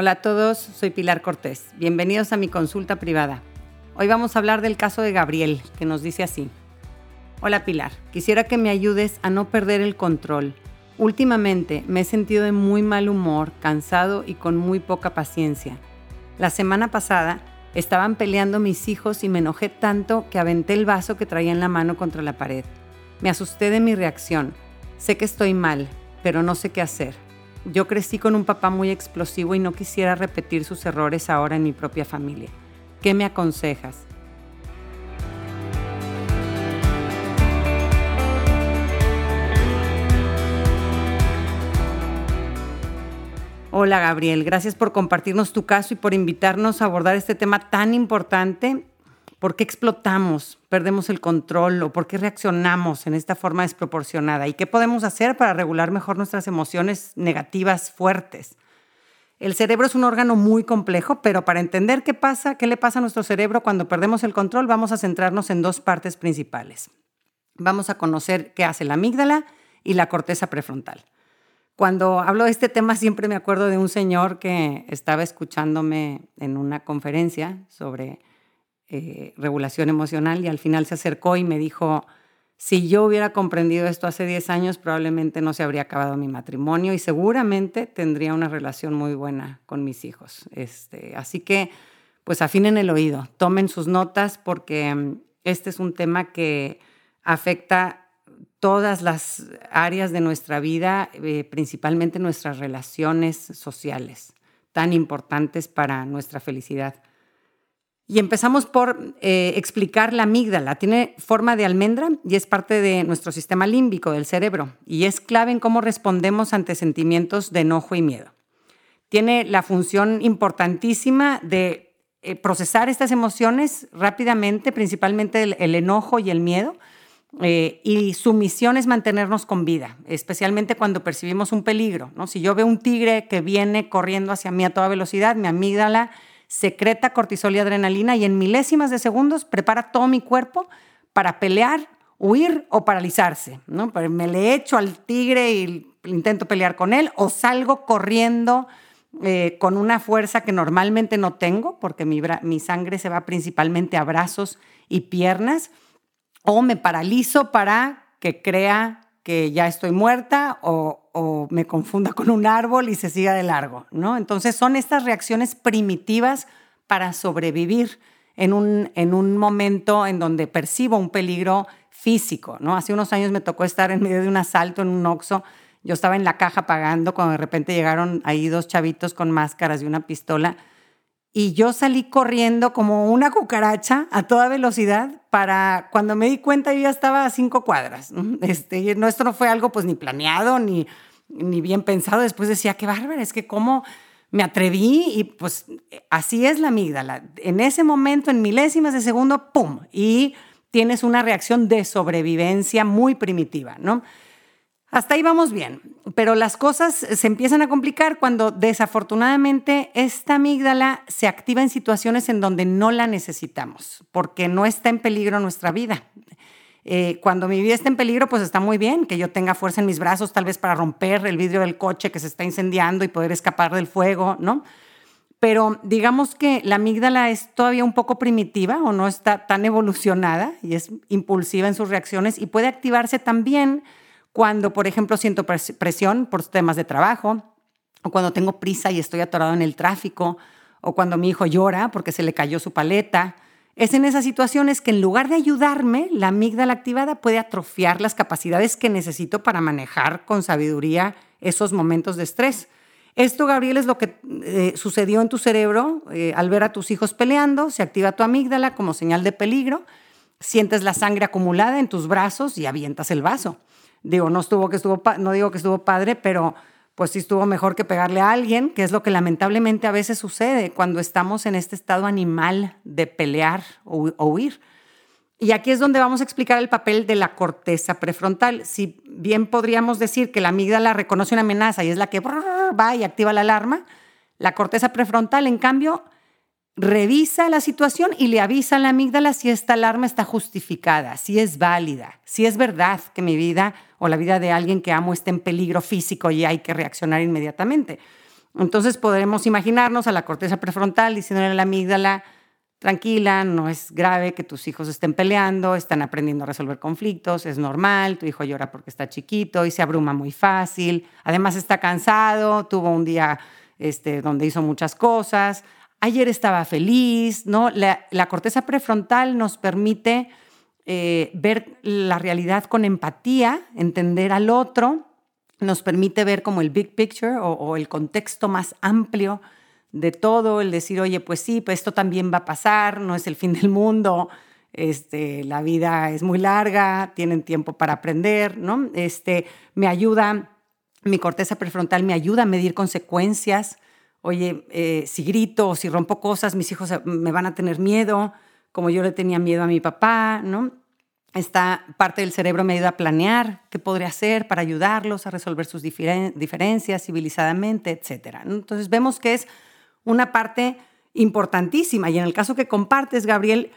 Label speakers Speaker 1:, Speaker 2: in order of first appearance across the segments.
Speaker 1: Hola a todos, soy Pilar Cortés. Bienvenidos a mi consulta privada. Hoy vamos a hablar del caso de Gabriel, que nos dice así. Hola Pilar, quisiera que me ayudes a no perder el control. Últimamente me he sentido de muy mal humor, cansado y con muy poca paciencia. La semana pasada estaban peleando mis hijos y me enojé tanto que aventé el vaso que traía en la mano contra la pared. Me asusté de mi reacción. Sé que estoy mal, pero no sé qué hacer. Yo crecí con un papá muy explosivo y no quisiera repetir sus errores ahora en mi propia familia. ¿Qué me aconsejas? Hola Gabriel, gracias por compartirnos tu caso y por invitarnos a abordar este tema tan importante ¿Por qué explotamos, perdemos el control o por qué reaccionamos en esta forma desproporcionada? ¿Y qué podemos hacer para regular mejor nuestras emociones negativas fuertes? El cerebro es un órgano muy complejo, pero para entender qué pasa, qué le pasa a nuestro cerebro cuando perdemos el control, vamos a centrarnos en dos partes principales. Vamos a conocer qué hace la amígdala y la corteza prefrontal. Cuando hablo de este tema siempre me acuerdo de un señor que estaba escuchándome en una conferencia sobre eh, regulación emocional y al final se acercó y me dijo, si yo hubiera comprendido esto hace 10 años, probablemente no se habría acabado mi matrimonio y seguramente tendría una relación muy buena con mis hijos. Este, así que, pues afinen el oído, tomen sus notas porque mm, este es un tema que afecta todas las áreas de nuestra vida, eh, principalmente nuestras relaciones sociales, tan importantes para nuestra felicidad. Y empezamos por eh, explicar la amígdala. Tiene forma de almendra y es parte de nuestro sistema límbico del cerebro y es clave en cómo respondemos ante sentimientos de enojo y miedo. Tiene la función importantísima de eh, procesar estas emociones rápidamente, principalmente el, enojo y el miedo. Eh, y su misión es mantenernos con vida, especialmente cuando percibimos un peligro. ¿no? Si yo veo un tigre que viene corriendo hacia mí a toda velocidad, mi amígdala secreta cortisol y adrenalina y en milésimas de segundos prepara todo mi cuerpo para pelear, huir o paralizarse. ¿no? Me le echo al tigre y intento pelear con él o salgo corriendo eh, con una fuerza que normalmente no tengo porque mi, mi sangre se va principalmente a brazos y piernas o me paralizo para que crea que ya estoy muerta o, me confunda con un árbol y se siga de largo, ¿no? Entonces son estas reacciones primitivas para sobrevivir en un, en un momento en donde percibo un peligro físico, ¿no? Hace unos años me tocó estar en medio de un asalto en un Oxxo, yo estaba en la caja pagando cuando de repente llegaron ahí dos chavitos con máscaras y una pistola y yo salí corriendo como una cucaracha a toda velocidad para cuando me di cuenta yo ya estaba a cinco cuadras. Este, no, esto no fue algo pues ni planeado ni, ni bien pensado. Después decía, qué bárbaro, es que cómo me atreví y pues así es la amígdala. En ese momento, en milésimas de segundo, ¡pum! Y tienes una reacción de sobrevivencia muy primitiva, ¿no? Hasta ahí vamos bien, pero las cosas se empiezan a complicar cuando desafortunadamente esta amígdala se activa en situaciones en donde no la necesitamos, porque no está en peligro nuestra vida. Eh, cuando mi vida está en peligro, pues está muy bien que yo tenga fuerza en mis brazos, tal vez para romper el vidrio del coche que se está incendiando y poder escapar del fuego, ¿no? Pero digamos que la amígdala es todavía un poco primitiva o no está tan evolucionada y es impulsiva en sus reacciones y puede activarse también cuando, por ejemplo, siento presión por temas de trabajo, o cuando tengo prisa y estoy atorado en el tráfico, o cuando mi hijo llora porque se le cayó su paleta. Es en esas situaciones que en lugar de ayudarme, la amígdala activada puede atrofiar las capacidades que necesito para manejar con sabiduría esos momentos de estrés. Esto, Gabriel, es lo que eh, sucedió en tu cerebro eh, al ver a tus hijos peleando, se activa tu amígdala como señal de peligro, sientes la sangre acumulada en tus brazos y avientas el vaso. Digo, no, estuvo que estuvo, no digo que estuvo padre, pero pues sí estuvo mejor que pegarle a alguien, que es lo que lamentablemente a veces sucede cuando estamos en este estado animal de pelear o, huir. Y aquí es donde vamos a explicar el papel de la corteza prefrontal. Si bien podríamos decir que la amígdala reconoce una amenaza y es la que va y activa la alarma, la corteza prefrontal, en cambio, revisa la situación y le avisa a la amígdala si esta alarma está justificada, si es válida, si es verdad que mi vida o la vida de alguien que amo está en peligro físico y hay que reaccionar inmediatamente. Entonces podremos imaginarnos a la corteza prefrontal diciéndole a la amígdala, tranquila, no es grave que tus hijos estén peleando, están aprendiendo a resolver conflictos, es normal, tu hijo llora porque está chiquito y se abruma muy fácil, además está cansado, tuvo un día este, donde hizo muchas cosas, ayer estaba feliz, ¿no? La, corteza prefrontal nos permite eh, ver la realidad con empatía, entender al otro, nos permite ver como el big picture o, el contexto más amplio de todo, el decir, oye, pues sí, pues esto también va a pasar, no es el fin del mundo, este, la vida es muy larga, tienen tiempo para aprender, ¿no? Este, me ayuda, mi corteza prefrontal me ayuda a medir consecuencias, oye, eh, si grito o si rompo cosas, mis hijos me van a tener miedo, como yo le tenía miedo a mi papá, ¿no? Esta parte del cerebro me ayuda a planear qué podría hacer para ayudarlos a resolver sus diferencias civilizadamente, etc. Entonces vemos que es una parte importantísima y en el caso que compartes, Gabriel,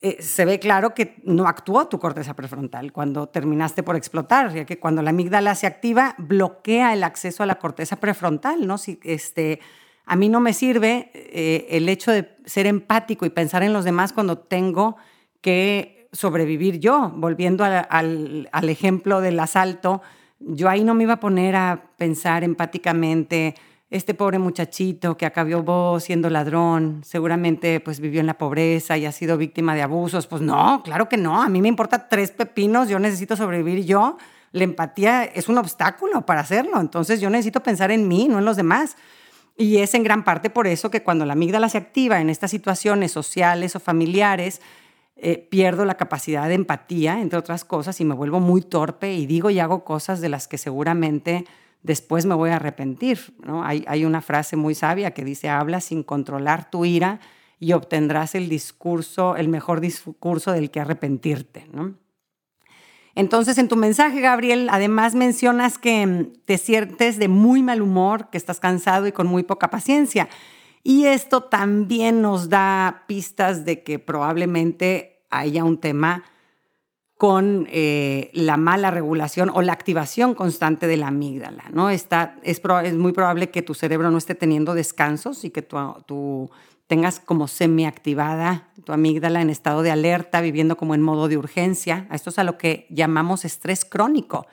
Speaker 1: eh, se ve claro que no actuó tu corteza prefrontal cuando terminaste por explotar, ya que cuando la amígdala se activa, bloquea el acceso a la corteza prefrontal, ¿no? Si, este, a mí no me sirve eh, el hecho de ser empático y pensar en los demás cuando tengo que sobrevivir yo. Volviendo al, ejemplo del asalto, yo ahí no me iba a poner a pensar empáticamente, este pobre muchachito que acabó siendo ladrón, seguramente pues vivió en la pobreza y ha sido víctima de abusos. Pues no, claro que no, a mí me importa tres pepinos, yo necesito sobrevivir yo. La empatía es un obstáculo para hacerlo, entonces yo necesito pensar en mí, no en los demás. Y es en gran parte por eso que cuando la amígdala se activa en estas situaciones sociales o familiares, eh, pierdo la capacidad de empatía, entre otras cosas, y me vuelvo muy torpe y digo y hago cosas de las que seguramente después me voy a arrepentir. ¿no? Hay, hay una frase muy sabia que dice, habla sin controlar tu ira y obtendrás el discurso, el mejor discurso del que arrepentirte. ¿no? Entonces, en tu mensaje, Gabriel, además mencionas que mm, te sientes de muy mal humor, que estás cansado y con muy poca paciencia. Y esto también nos da pistas de que probablemente haya un tema con eh, la mala regulación o la activación constante de la amígdala. ¿no? Está, es, muy probable que tu cerebro no esté teniendo descansos y que tu tengas como semiactivada tu amígdala en estado de alerta, viviendo como en modo de urgencia. Esto es a lo que llamamos estrés crónico.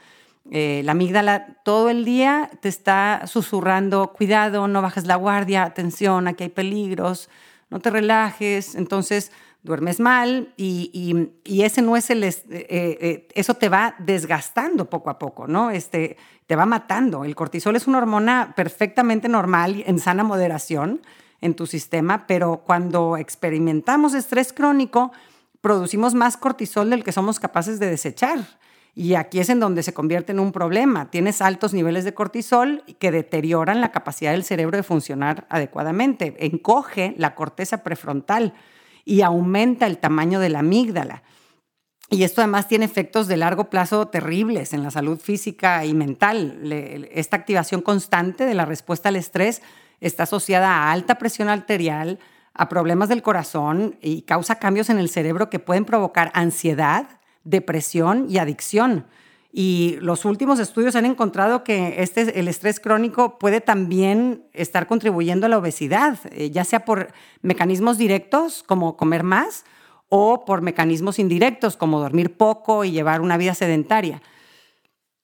Speaker 1: Eh, la amígdala todo el día te está susurrando, cuidado, no bajes la guardia, atención, aquí hay peligros, no te relajes. Entonces duermes mal y, ese no es el, eh, eh, eso te va desgastando poco a poco, ¿no? Este, te va matando. El cortisol es una hormona perfectamente normal en sana moderación en tu sistema, pero cuando experimentamos estrés crónico, producimos más cortisol del que somos capaces de desechar. Y aquí es en donde se convierte en un problema. Tienes altos niveles de cortisol que deterioran la capacidad del cerebro de funcionar adecuadamente. Encoge la corteza prefrontal y aumenta el tamaño de la amígdala. Y esto además tiene efectos de largo plazo terribles en la salud física y mental. Esta activación constante de la respuesta al estrés está asociada a alta presión arterial, a problemas del corazón y causa cambios en el cerebro que pueden provocar ansiedad, depresión y adicción. Y los últimos estudios han encontrado que este, el estrés crónico puede también estar contribuyendo a la obesidad, eh, ya sea por mecanismos directos como comer más o por mecanismos indirectos como dormir poco y llevar una vida sedentaria.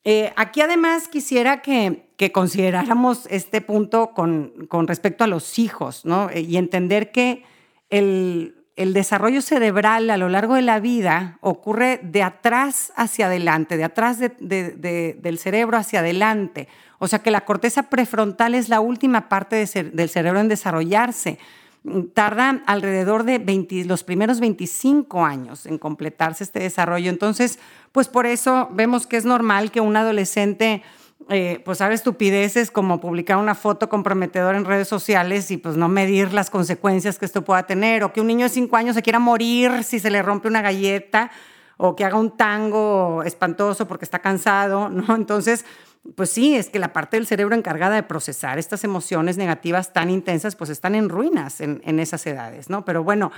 Speaker 1: Eh, aquí además quisiera que, consideráramos este punto con, respecto a los hijos, ¿no? Eh, y entender que el, desarrollo cerebral a lo largo de la vida ocurre de atrás hacia adelante, de atrás del cerebro hacia adelante. O sea que la corteza prefrontal es la última parte del cerebro en desarrollarse tarda alrededor de los primeros 25 años en completarse este desarrollo. Entonces, pues por eso vemos que es normal que un adolescente eh, pues haga estupideces como publicar una foto comprometedora en redes sociales y pues no medir las consecuencias que esto pueda tener, o que un niño de 5 años se quiera morir si se le rompe una galleta, o que haga un tango espantoso porque está cansado, ¿no? Entonces, pues sí, es que la parte del cerebro encargada de procesar estas emociones negativas tan intensas, pues están en ruinas en, esas edades, ¿no? Pero bueno,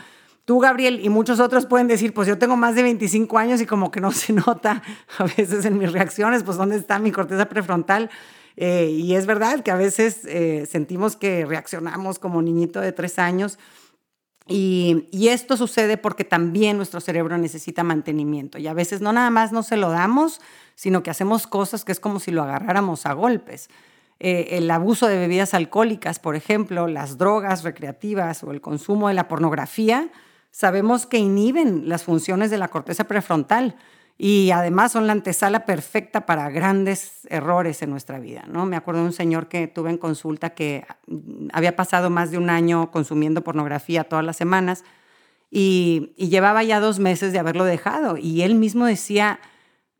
Speaker 1: tú, Gabriel, y muchos otros pueden decir, pues yo tengo más de 25 años y como que no se nota a veces en mis reacciones, pues dónde está mi corteza prefrontal. Eh, y es verdad que a veces eh, sentimos que reaccionamos como niñito de tres años. Y, esto sucede porque también nuestro cerebro necesita mantenimiento. Y a veces no nada más no se lo damos, sino que hacemos cosas que es como si lo agarráramos a golpes. Eh, el abuso de bebidas alcohólicas, por ejemplo, las drogas recreativas o el consumo de la pornografía, sabemos que inhiben las funciones de la corteza prefrontal y además son la antesala perfecta para grandes errores en nuestra vida. ¿no? Me acuerdo de un señor que tuve en consulta que había pasado más de un año consumiendo pornografía todas las semanas y, y llevaba ya dos meses de haberlo dejado y él mismo decía,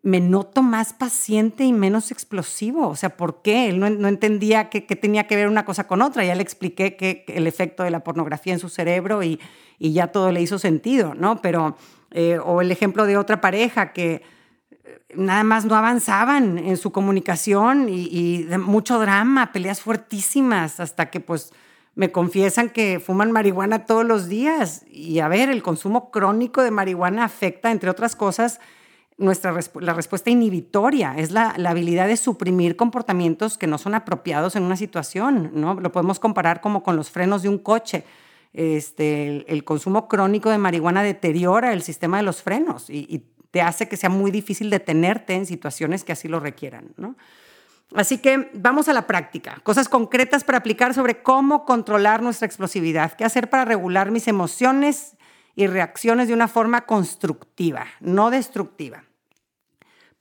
Speaker 1: me noto más paciente y menos explosivo. O sea, ¿por qué? Él no, entendía qué tenía que ver una cosa con otra. Ya le expliqué que, el efecto de la pornografía en su cerebro y, y ya todo le hizo sentido, ¿no? Pero, eh, o el ejemplo de otra pareja que eh, nada más no avanzaban en su comunicación y, y de mucho drama, peleas fuertísimas, hasta que pues me confiesan que fuman marihuana todos los días. Y a ver, el consumo crónico de marihuana afecta, entre otras cosas, nuestra la respuesta inhibitoria, es la, habilidad de suprimir comportamientos que no son apropiados en una situación, ¿no? Lo podemos comparar como con los frenos de un coche. Este, el, consumo crónico de marihuana deteriora el sistema de los frenos y, te hace que sea muy difícil detenerte en situaciones que así lo requieran, ¿no? Así que vamos a la práctica, cosas concretas para aplicar sobre cómo controlar nuestra explosividad, qué hacer para regular mis emociones y reacciones de una forma constructiva, no destructiva.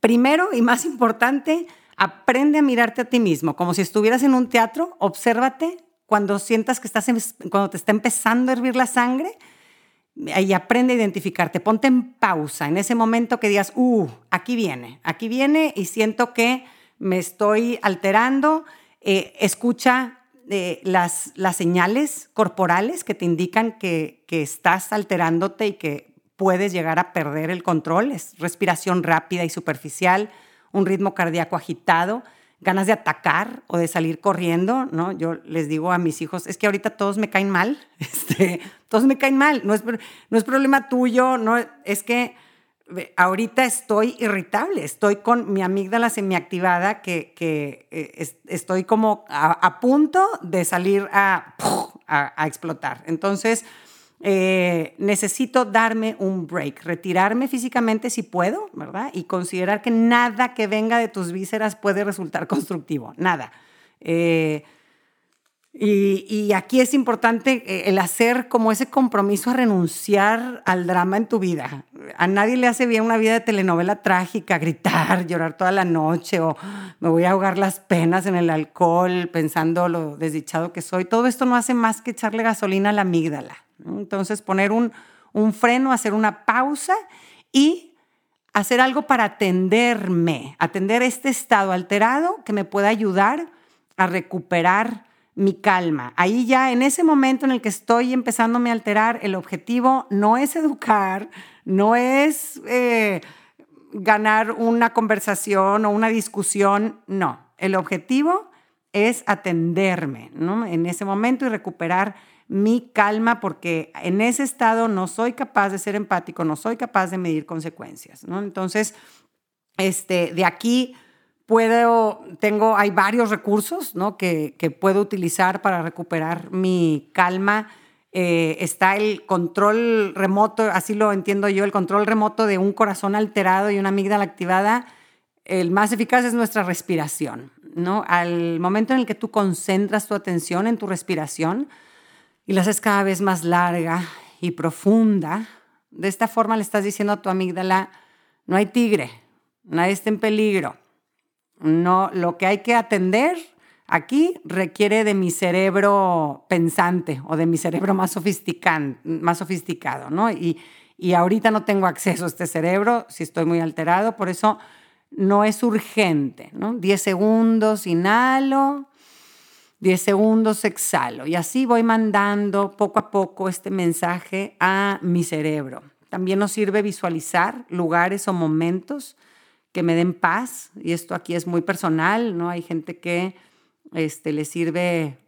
Speaker 1: Primero y más importante, aprende a mirarte a ti mismo, como si estuvieras en un teatro, obsérvate cuando sientas que estás cuando te está empezando a hervir la sangre y aprende a identificarte, ponte en pausa en ese momento que digas, "Uh, aquí viene, aquí viene y siento que me estoy alterando." Eh, escucha eh, las, las señales corporales que te indican que, que estás alterándote y que puedes llegar a perder el control. Es respiración rápida y superficial, un ritmo cardíaco agitado, ganas de atacar o de salir corriendo, ¿no? Yo les digo a mis hijos, es que ahorita todos me caen mal, este, todos me caen mal, no es, no es problema tuyo, no, es que ahorita estoy irritable, estoy con mi amígdala semiactivada que, que eh, estoy como a, punto de salir a, a explotar. Entonces, eh, necesito darme un break, retirarme físicamente si puedo, ¿verdad? Y considerar que nada que venga de tus vísceras puede resultar constructivo, nada. Eh, y, aquí es importante eh, el hacer como ese compromiso a renunciar al drama en tu vida. A nadie le hace bien una vida de telenovela trágica, gritar, llorar toda la noche o me voy a ahogar las penas en el alcohol pensando lo desdichado que soy. Todo esto no hace más que echarle gasolina a la amígdala. Entonces poner un, un freno, hacer una pausa y hacer algo para atenderme, atender este estado alterado que me pueda ayudar a recuperar mi calma. Ahí ya en ese momento en el que estoy empezándome a alterar, el objetivo no es educar, no es eh, ganar una conversación o una discusión, no. El objetivo es atenderme en ese momento y recuperar mi calma porque en ese estado no soy capaz de ser empático, no soy capaz de medir consecuencias. Entonces, este, de aquí puedo, tengo, hay varios recursos ¿no? que, que puedo utilizar para recuperar mi calma. Eh, está el control remoto, así lo entiendo yo, el control remoto de un corazón alterado y una amígdala activada. El más eficaz es nuestra respiración. ¿no? Al momento en el que tú concentras tu atención en tu respiración y la haces cada vez más larga y profunda, de esta forma le estás diciendo a tu amígdala, no hay tigre, nadie está en peligro, no, lo que hay que atender aquí requiere de mi cerebro pensante o de mi cerebro más, más sofisticado, ¿no? Y, y ahorita no tengo acceso a este cerebro si estoy muy alterado, por eso no es urgente, ¿no? 10 segundos, inhalo, 10 segundos, exhalo. Y así voy mandando poco a poco este mensaje a mi cerebro. También nos sirve visualizar lugares o momentos que me den paz, y esto aquí es muy personal, ¿no? Hay gente que este, le sirve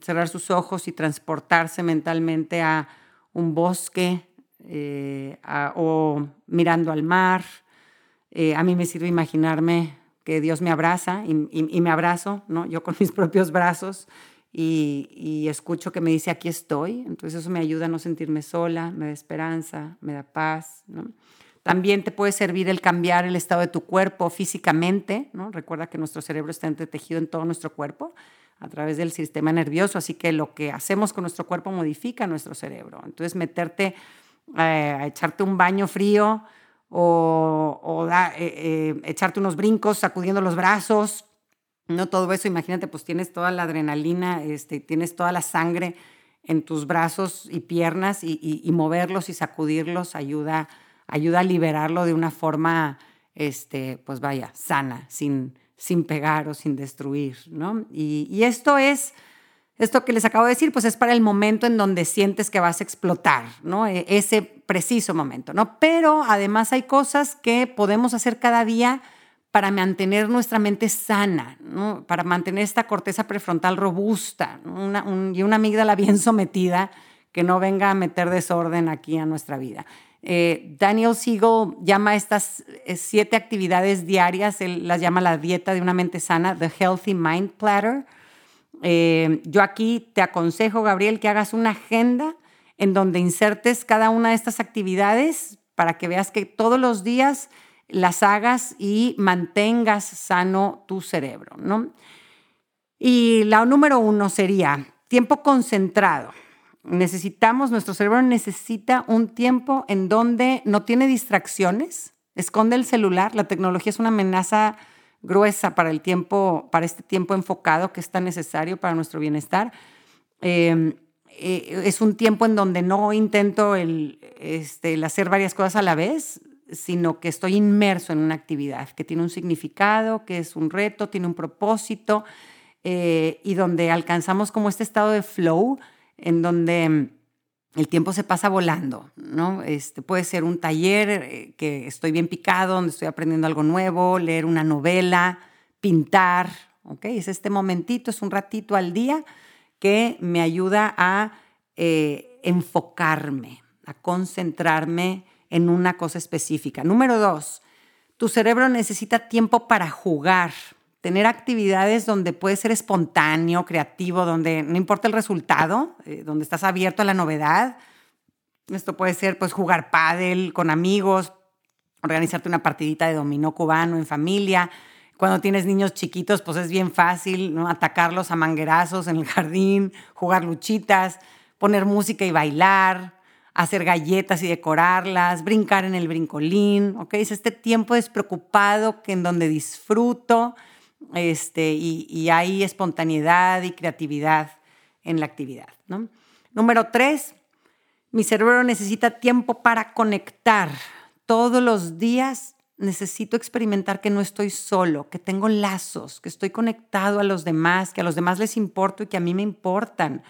Speaker 1: cerrar sus ojos y transportarse mentalmente a un bosque eh, o mirando al mar. Eh, a mí me sirve imaginarme porque Dios me abraza y, me abrazo, ¿no? Yo con mis propios brazos y, escucho que me dice, aquí estoy. Entonces eso me ayuda a no sentirme sola, me da esperanza, me da paz, También te puede servir el cambiar el estado de tu cuerpo físicamente, ¿no? Recuerda que nuestro cerebro está entretejido en todo nuestro cuerpo a través del sistema nervioso, así que lo que hacemos con nuestro cuerpo modifica nuestro cerebro. Entonces meterte eh, a echarte un baño frío o, eh, eh, echarte unos brincos sacudiendo los brazos, no todo eso, imagínate, pues tienes toda la adrenalina, este, tienes toda la sangre en tus brazos y piernas y, moverlos y sacudirlos ayuda, ayuda a liberarlo de una forma, este, pues vaya, sana, sin, sin pegar o sin destruir, ¿no? Y, esto es, esto que les acabo de decir, pues es para el momento en donde sientes que vas a explotar, ¿no? E, ese preciso momento, ¿no? Pero además hay cosas que podemos hacer cada día para mantener nuestra mente sana, ¿no? para mantener esta corteza prefrontal robusta y una amígdala bien sometida que no venga a meter desorden aquí a nuestra vida. Eh, Daniel Siegel llama estas eh, siete actividades diarias, él las llama la dieta de una mente sana, The Healthy Mind Platter. Eh, yo aquí te aconsejo, Gabriel, que hagas una agenda en donde insertes cada una de estas actividades para que veas que todos los días las hagas y mantengas sano tu cerebro, ¿no? Y la número uno sería tiempo concentrado. Necesitamos, nuestro cerebro necesita un tiempo en donde no tiene distracciones, esconde el celular, la tecnología es una amenaza gruesa para el tiempo, para este tiempo enfocado que es tan necesario para nuestro bienestar. Em, eh, es un tiempo en donde no intento este, el hacer varias cosas a la vez, sino que estoy inmerso en una actividad que tiene un significado, que es un reto, tiene un propósito, eh, y donde alcanzamos como este estado de flow, en donde mm, el tiempo se pasa volando, ¿no? Este, puede ser un taller eh, que estoy bien picado, donde estoy aprendiendo algo nuevo, leer una novela, pintar, ¿ok? Es este momentito, es un ratito al día que me ayuda a eh, enfocarme, a concentrarme en una cosa específica. Número dos, tu cerebro necesita tiempo para jugar, tener actividades donde puedes ser espontáneo, creativo, donde no importa el resultado, eh, donde estás abierto a la novedad. Esto puede ser pues jugar pádel con amigos, organizarte una partidita de dominó cubano en familia. Cuando tienes niños chiquitos, pues es bien fácil ¿no? atacarlos a manguerazos en el jardín, jugar luchitas, poner música y bailar, hacer galletas y decorarlas, brincar en el brincolín, ¿ok? Es este tiempo despreocupado que en donde disfruto este, y, hay espontaneidad y creatividad en la actividad, ¿no? Número tres, mi cerebro necesita tiempo para conectar. Todos los días necesito experimentar que no estoy solo, que tengo lazos, que estoy conectado a los demás, que a los demás les importo y que a mí me importan.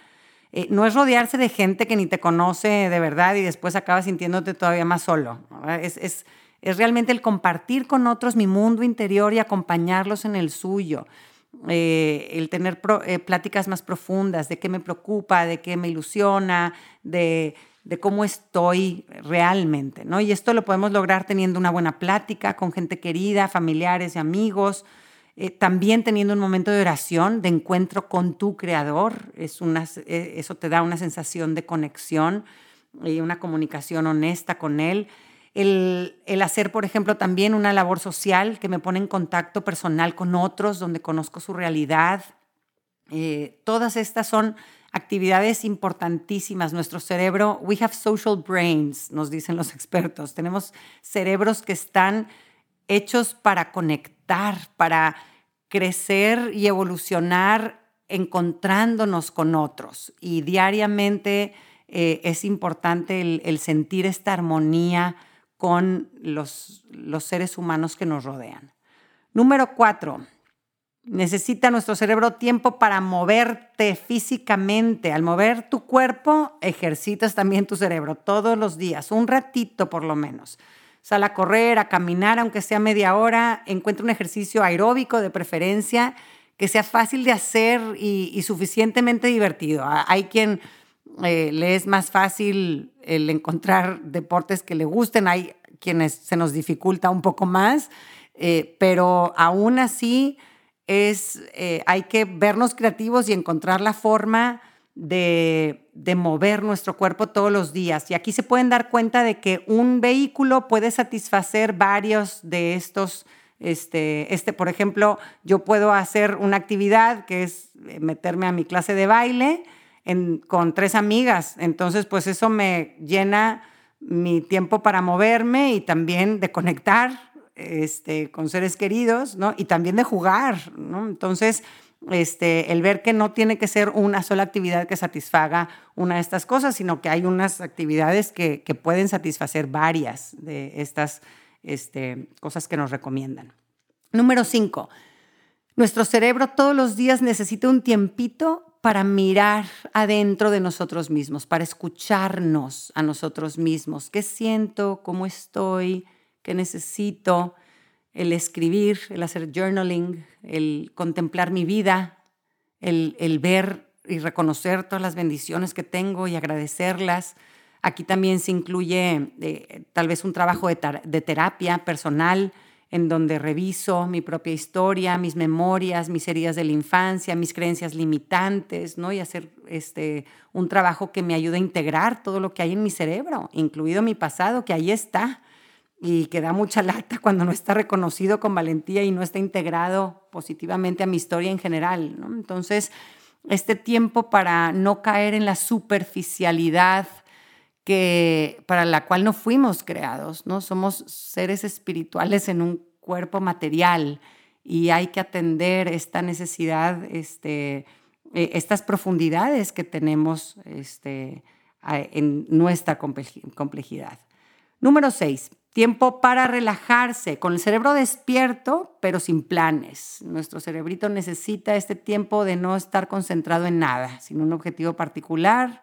Speaker 1: Eh, no es rodearse de gente que ni te conoce de verdad y después acabas sintiéndote todavía más solo. Es, realmente el compartir con otros mi mundo interior y acompañarlos en el suyo. Eh, el tener eh, pláticas más profundas de qué me preocupa, de qué me ilusiona, de, cómo estoy realmente. ¿no? Y esto lo podemos lograr teniendo una buena plática con gente querida, familiares y amigos, eh, también teniendo un momento de oración, de encuentro con tu creador, es una, eso te da una sensación de conexión y una comunicación honesta con él. El, hacer, por ejemplo, también una labor social que me pone en contacto personal con otros, donde conozco su realidad. Eh, todas estas son actividades importantísimas. Nuestro cerebro, we have social brains, nos dicen los expertos. Tenemos cerebros que están hechos para conectar, para crecer y evolucionar encontrándonos con otros. Y diariamente eh, es importante el, sentir esta armonía con los, los seres humanos que nos rodean. Número cuatro, necesita nuestro cerebro tiempo para moverte físicamente. Al mover tu cuerpo, ejercitas también tu cerebro todos los días, un ratito por lo menos. Sal a correr, a caminar, aunque sea media hora, encuentra un ejercicio aeróbico de preferencia que sea fácil de hacer y, suficientemente divertido. Hay quien eh, le es más fácil el encontrar deportes que le gusten, hay quienes se nos dificulta un poco más. Eh, pero aún así es, eh, hay que vernos creativos y encontrar la forma de, de, mover nuestro cuerpo todos los días. Y aquí se pueden dar cuenta de que un vehículo puede satisfacer varios de estos. Este, este, por ejemplo, yo puedo hacer una actividad que es meterme a mi clase de baile con tres amigas. Entonces, pues eso me llena mi tiempo para moverme y también de conectar este, con seres queridos, ¿no? Y también de jugar, ¿no? Entonces, este, el ver que no tiene que ser una sola actividad que satisfaga una de estas cosas, sino que hay unas actividades que, pueden satisfacer varias de estas este, cosas que nos recomiendan. Número cinco, nuestro cerebro todos los días necesita un tiempito para mirar adentro de nosotros mismos, para escucharnos a nosotros mismos. ¿Qué siento? ¿Cómo estoy? ¿Qué necesito? El escribir, el hacer journaling, el contemplar mi vida, el, el ver y reconocer todas las bendiciones que tengo y agradecerlas. Aquí también se incluye eh, tal vez un trabajo de, de terapia personal, en donde reviso mi propia historia, mis memorias, mis heridas de la infancia, mis creencias limitantes, ¿no? Y hacer este, un trabajo que me ayude a integrar todo lo que hay en mi cerebro, incluido mi pasado, que ahí está, y que da mucha lata cuando no está reconocido con valentía y no está integrado positivamente a mi historia en general, ¿no? Entonces, este tiempo para no caer en la superficialidad, para la cual no fuimos creados, ¿no? Somos seres espirituales en un cuerpo material y hay que atender esta necesidad, este, eh, estas profundidades que tenemos este, en nuestra complejidad. Número seis, tiempo para relajarse, con el cerebro despierto, pero sin planes. Nuestro cerebrito necesita este tiempo de no estar concentrado en nada, sin un objetivo particular,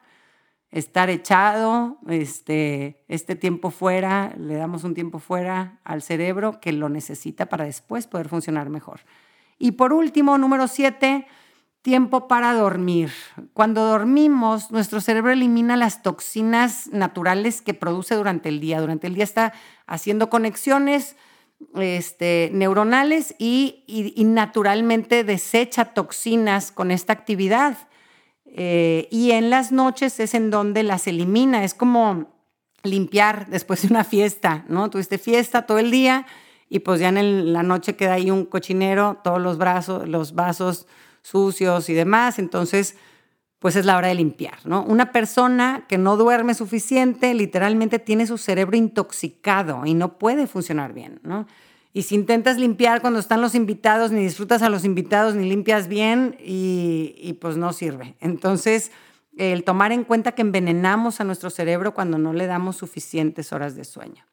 Speaker 1: estar echado, este, este tiempo fuera, le damos un tiempo fuera al cerebro que lo necesita para después poder funcionar mejor. Y por último, número siete, tiempo para dormir. Cuando dormimos, nuestro cerebro elimina las toxinas naturales que produce durante el día. Durante el día está haciendo conexiones este, neuronales y, y naturalmente desecha toxinas con esta actividad. Eh, y en las noches es en donde las elimina. Es como limpiar después de una fiesta, ¿no? Tuviste fiesta todo el día y pues ya en la noche queda ahí un cochinero, todos los, brazos, los vasos sucios y demás. Entonces, pues es la hora de limpiar, ¿no? Una persona que no duerme suficiente literalmente tiene su cerebro intoxicado y no puede funcionar bien, ¿no? Y si intentas limpiar cuando están los invitados, ni disfrutas a los invitados, ni limpias bien, y, pues no sirve. Entonces, el tomar en cuenta que envenenamos a nuestro cerebro cuando no le damos suficientes horas de sueño.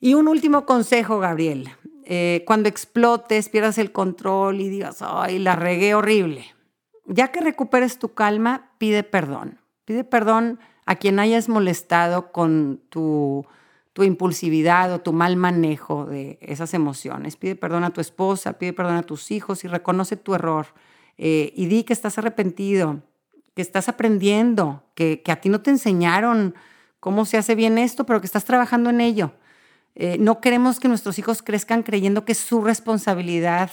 Speaker 1: Y un último consejo, Gabriel. Eh, cuando explotes, pierdas el control y digas, ay, la regué horrible. Ya que recuperes tu calma, pide perdón. Pide perdón a quien hayas molestado con tu tu impulsividad o tu mal manejo de esas emociones. Pide perdón a tu esposa, pide perdón a tus hijos y reconoce tu error. Eh, y di que estás arrepentido, que estás aprendiendo, que, a ti no te enseñaron cómo se hace bien esto, pero que estás trabajando en ello. Eh, no queremos que nuestros hijos crezcan creyendo que es su responsabilidad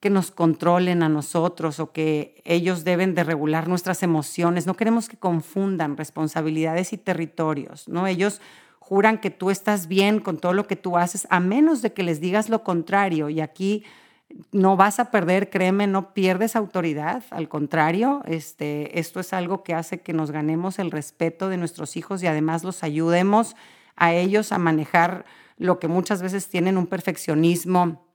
Speaker 1: que nos controlen a nosotros o que ellos deben de regular nuestras emociones. No queremos que confundan responsabilidades y territorios, ¿no? Ellos juran que tú estás bien con todo lo que tú haces, a menos de que les digas lo contrario. Y aquí no vas a perder, créeme, no pierdes autoridad. Al contrario, este, esto es algo que hace que nos ganemos el respeto de nuestros hijos y además los ayudemos a ellos a manejar lo que muchas veces tienen un perfeccionismo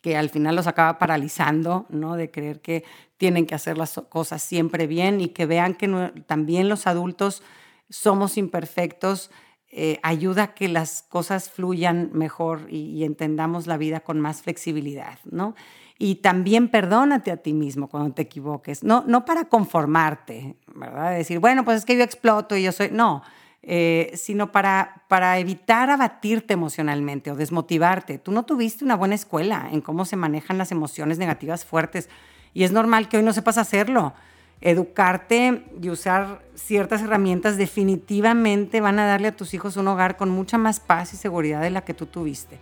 Speaker 1: que al final los acaba paralizando, ¿no? De creer que tienen que hacer las cosas siempre bien y que vean que también los adultos somos imperfectos eh, ayuda a que las cosas fluyan mejor y, entendamos la vida con más flexibilidad, ¿no? Y también perdónate a ti mismo cuando te equivoques, no, no para conformarte, ¿verdad? Decir, bueno, pues es que yo exploto y yo soy, no, eh, sino para, para evitar abatirte emocionalmente o desmotivarte. Tú no tuviste una buena escuela en cómo se manejan las emociones negativas fuertes y es normal que hoy no sepas hacerlo educarte y usar ciertas herramientas definitivamente van a darle a tus hijos un hogar con mucha más paz y seguridad de la que tú tuviste.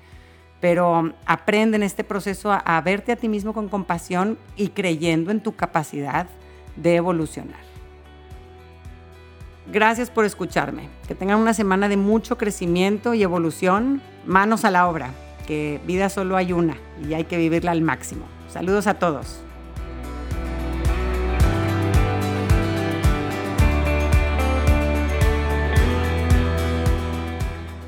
Speaker 1: pero aprende en este proceso a, verte a ti mismo con compasión y creyendo en tu capacidad de evolucionar. Gracias por escucharme. Que tengan una semana de mucho crecimiento y evolución. Manos a la obra, que vida solo hay una y hay que vivirla al máximo. Saludos a todos.